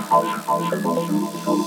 好好的读书。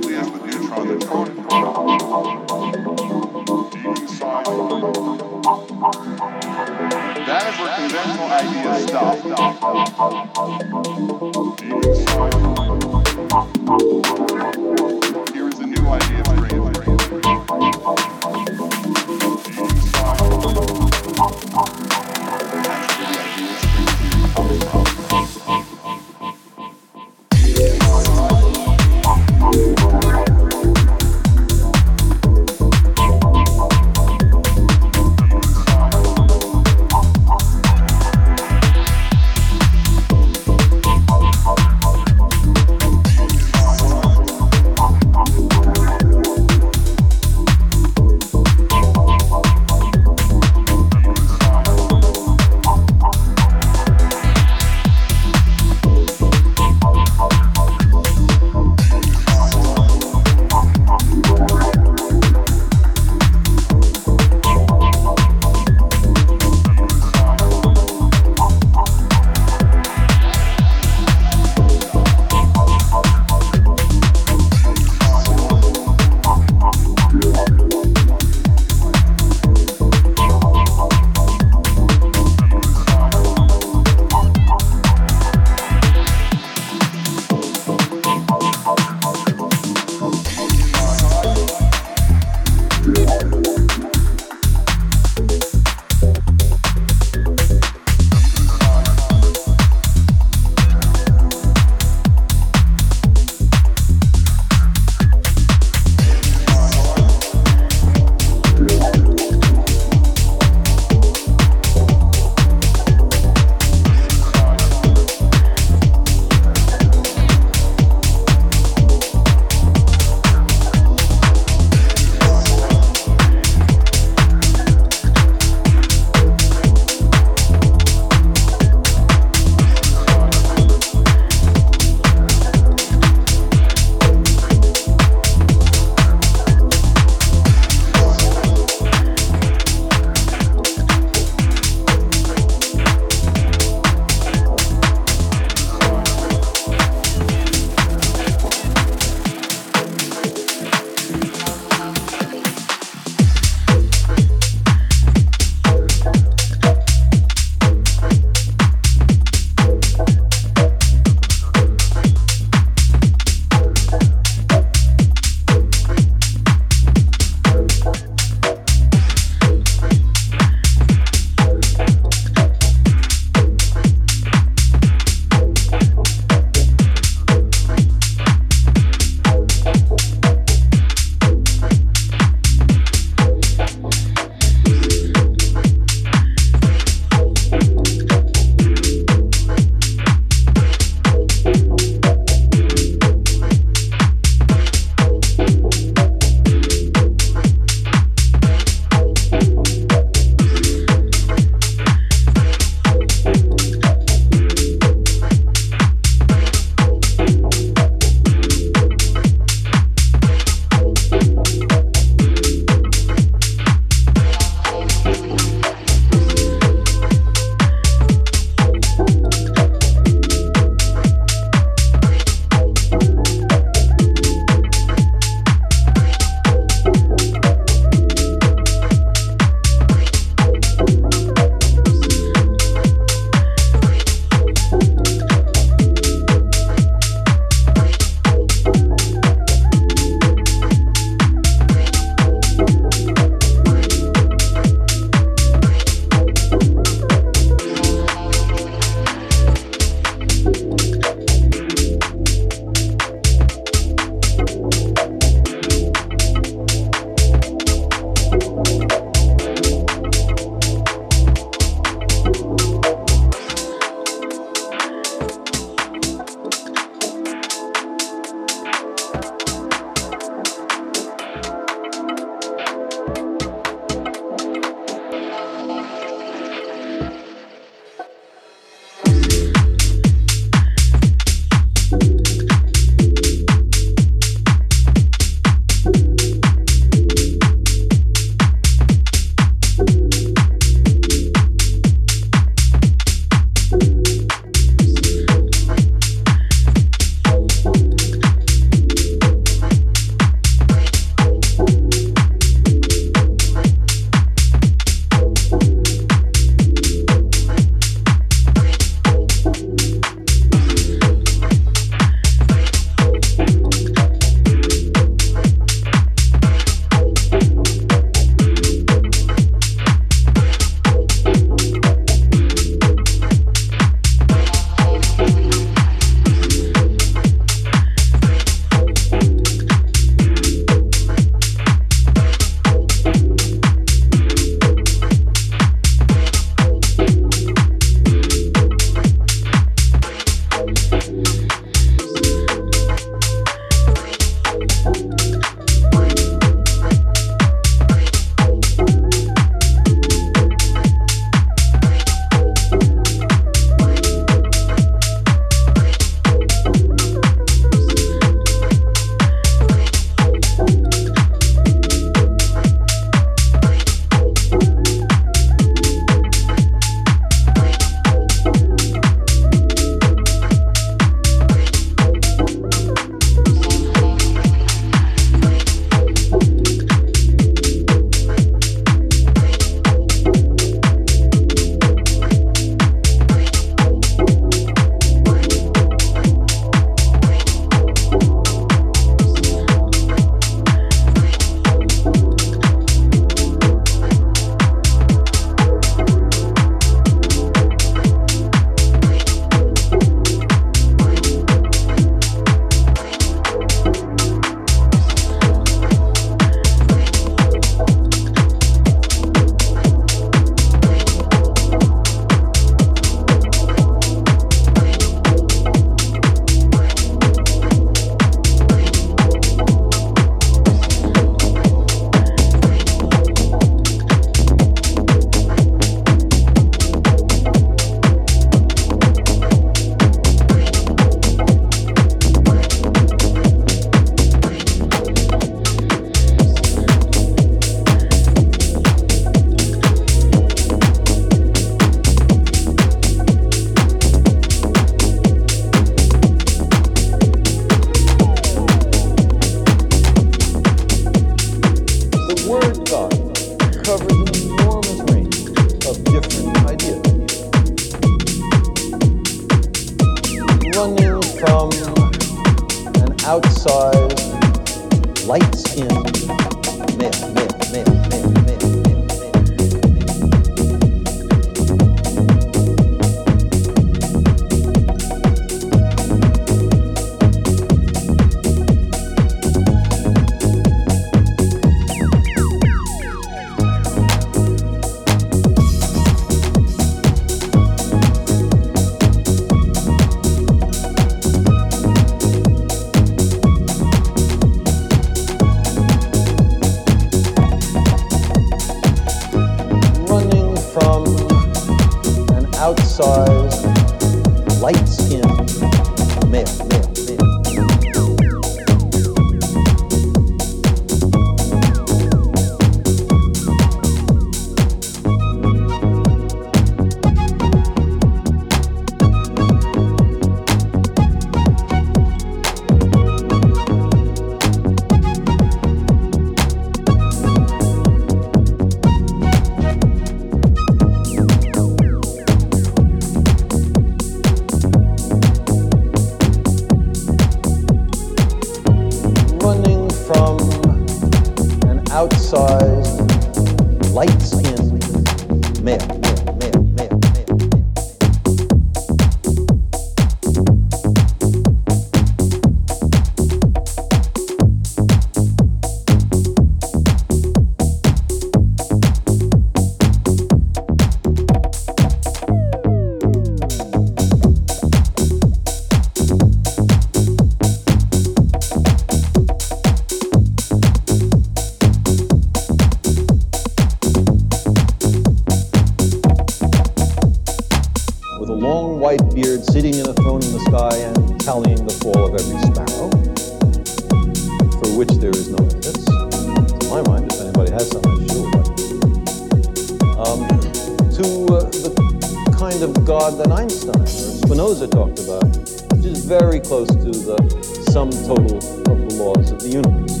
the universe.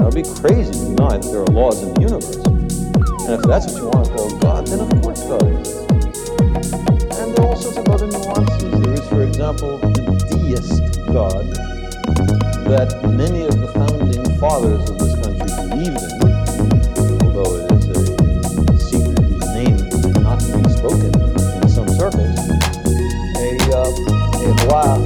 That would be crazy to deny that there are laws in the universe. And if that's what you want to call God, then of course God exists. And there are all sorts of other nuances. There is, for example, the deist God that many of the founding fathers of this country believed in. although it is a secret whose name is not to be spoken in some wow.